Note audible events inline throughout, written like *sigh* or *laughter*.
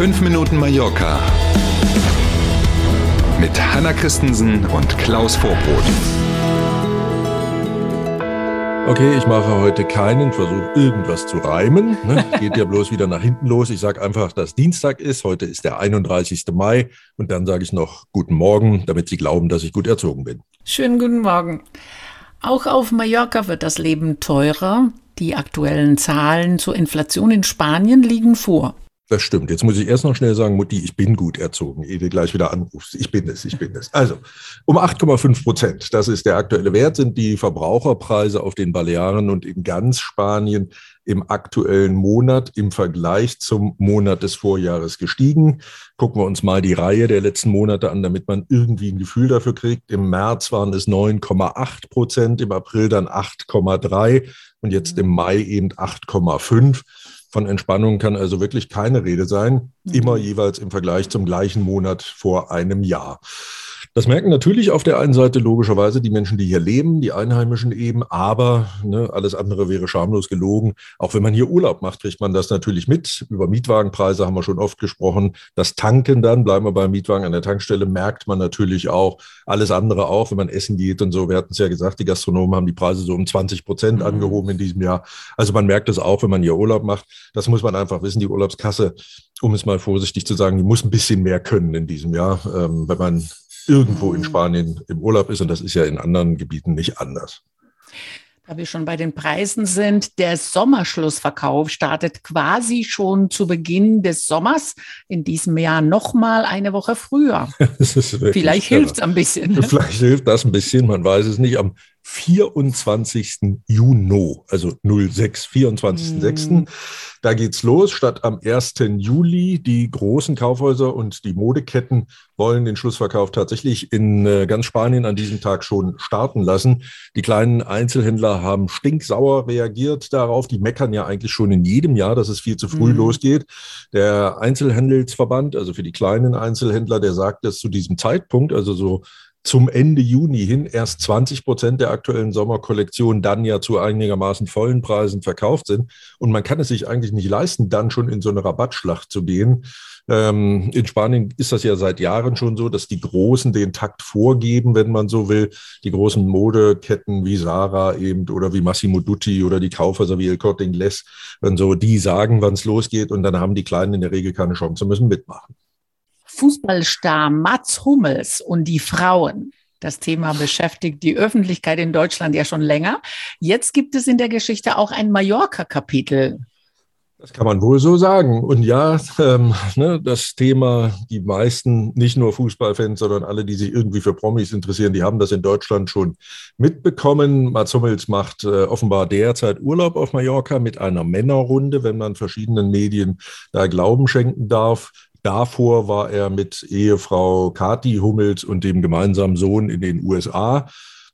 5 Minuten Mallorca mit Hanna Christensen und Klaus Vorbrot. Okay, ich mache heute keinen Versuch, irgendwas zu reimen. Ne? *laughs* Geht ja bloß wieder nach hinten los. Ich sage einfach, dass Dienstag ist. Heute ist der 31. Mai. Und dann sage ich noch Guten Morgen, damit Sie glauben, dass ich gut erzogen bin. Schönen guten Morgen. Auch auf Mallorca wird das Leben teurer. Die aktuellen Zahlen zur Inflation in Spanien liegen vor. Das stimmt. Jetzt muss ich erst noch schnell sagen, Mutti, ich bin gut erzogen, ehe du gleich wieder anrufst. Ich bin es, ich bin es. Also, um 8,5 Prozent, das ist der aktuelle Wert, sind die Verbraucherpreise auf den Balearen und in ganz Spanien im aktuellen Monat im Vergleich zum Monat des Vorjahres gestiegen. Gucken wir uns mal die Reihe der letzten Monate an, damit man irgendwie ein Gefühl dafür kriegt. Im März waren es 9,8 Prozent, im April dann 8,3 und jetzt im Mai eben 8,5. Von Entspannung kann also wirklich keine Rede sein, immer jeweils im Vergleich zum gleichen Monat vor einem Jahr. Das merken natürlich auf der einen Seite logischerweise die Menschen, die hier leben, die Einheimischen eben, aber ne, alles andere wäre schamlos gelogen. Auch wenn man hier Urlaub macht, kriegt man das natürlich mit. Über Mietwagenpreise haben wir schon oft gesprochen. Das Tanken dann, bleiben wir beim Mietwagen an der Tankstelle, merkt man natürlich auch. Alles andere auch, wenn man essen geht und so. Wir hatten es ja gesagt, die Gastronomen haben die Preise so um 20 Prozent mhm. angehoben in diesem Jahr. Also man merkt es auch, wenn man hier Urlaub macht. Das muss man einfach wissen. Die Urlaubskasse um es mal vorsichtig zu sagen, die muss ein bisschen mehr können in diesem Jahr, ähm, wenn man irgendwo in. Spanien im Urlaub ist. Und das ist ja in anderen Gebieten nicht anders. Da wir schon bei den Preisen sind, der Sommerschlussverkauf startet quasi schon zu Beginn des Sommers. In diesem Jahr noch mal eine Woche früher. *laughs* Vielleicht hilft es ein bisschen. Ne? Vielleicht hilft das ein bisschen, man weiß es nicht. Am 24. Juni, also 06, 24.06. Mm. Da geht's los. Statt am 1. Juli. Die großen Kaufhäuser und die Modeketten wollen den Schlussverkauf tatsächlich in äh, ganz Spanien an diesem Tag schon starten lassen. Die kleinen Einzelhändler haben stinksauer reagiert darauf. Die meckern ja eigentlich schon in jedem Jahr, dass es viel zu früh mm. losgeht. Der Einzelhandelsverband, also für die kleinen Einzelhändler, der sagt, dass zu diesem Zeitpunkt, also so zum Ende Juni hin erst 20 Prozent der aktuellen Sommerkollektion dann ja zu einigermaßen vollen Preisen verkauft sind. Und man kann es sich eigentlich nicht leisten, dann schon in so eine Rabattschlacht zu gehen. Ähm, in Spanien ist das ja seit Jahren schon so, dass die Großen den Takt vorgeben, wenn man so will. Die großen Modeketten wie Sarah eben oder wie Massimo Dutti oder die Kaufhäuser wie El Corte Inglés und so, die sagen, wann es losgeht und dann haben die Kleinen in der Regel keine Chance, müssen mitmachen. Fußballstar Mats Hummels und die Frauen. Das Thema beschäftigt die Öffentlichkeit in Deutschland ja schon länger. Jetzt gibt es in der Geschichte auch ein Mallorca-Kapitel. Das kann man wohl so sagen. Und ja, ähm, ne, das Thema, die meisten, nicht nur Fußballfans, sondern alle, die sich irgendwie für Promis interessieren, die haben das in Deutschland schon mitbekommen. Mats Hummels macht äh, offenbar derzeit Urlaub auf Mallorca mit einer Männerrunde, wenn man verschiedenen Medien da Glauben schenken darf. Davor war er mit Ehefrau Kati Hummels und dem gemeinsamen Sohn in den USA.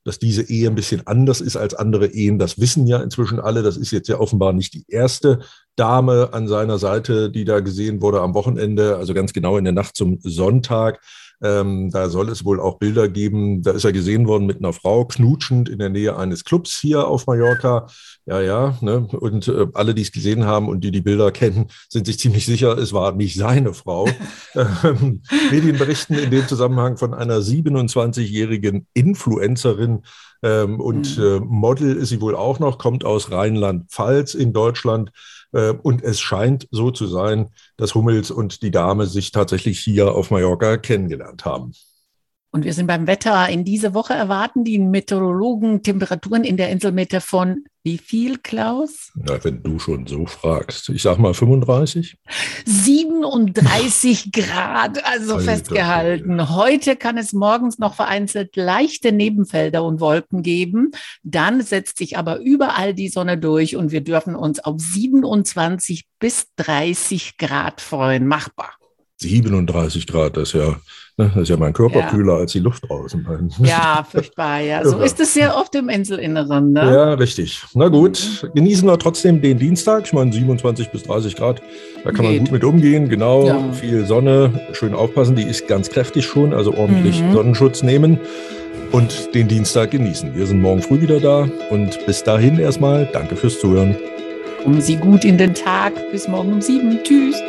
Dass diese Ehe ein bisschen anders ist als andere Ehen, das wissen ja inzwischen alle. Das ist jetzt ja offenbar nicht die erste Dame an seiner Seite, die da gesehen wurde am Wochenende, also ganz genau in der Nacht zum Sonntag. Ähm, da soll es wohl auch Bilder geben. Da ist er gesehen worden mit einer Frau knutschend in der Nähe eines Clubs hier auf Mallorca. Ja, ja. Ne? Und äh, alle, die es gesehen haben und die die Bilder *laughs* kennen, sind sich ziemlich sicher, es war nicht seine Frau. *laughs* ähm, Medien berichten in dem Zusammenhang von einer 27-jährigen Influencerin, ähm, und mhm. äh, Model ist sie wohl auch noch, kommt aus Rheinland-Pfalz in Deutschland. Äh, und es scheint so zu sein, dass Hummels und die Dame sich tatsächlich hier auf Mallorca kennengelernt haben. Und wir sind beim Wetter. In dieser Woche erwarten die Meteorologen Temperaturen in der Inselmitte von wie viel, Klaus? Na, wenn du schon so fragst. Ich sag mal 35. 37 *laughs* Grad, also Alter, festgehalten. Heute kann es morgens noch vereinzelt leichte Nebenfelder und Wolken geben. Dann setzt sich aber überall die Sonne durch und wir dürfen uns auf 27 bis 30 Grad freuen. Machbar. 37 Grad, das ist ja Ne? Das ist ja mein Körper ja. kühler als die Luft draußen. *laughs* Ja, furchtbar, ja. So ist es sehr oft im Inselinneren. Ne? Ja, richtig. Na gut, mhm. genießen wir trotzdem den Dienstag. Ich meine, 27 bis 30 Grad, da kann Geht. man gut mit umgehen. Genau, ja. viel Sonne, schön aufpassen. Die ist ganz kräftig schon, also ordentlich mhm. Sonnenschutz nehmen und den Dienstag genießen. Wir sind morgen früh wieder da und bis dahin erstmal danke fürs Zuhören. Kommen Sie gut in den Tag. Bis morgen um sieben. Tschüss.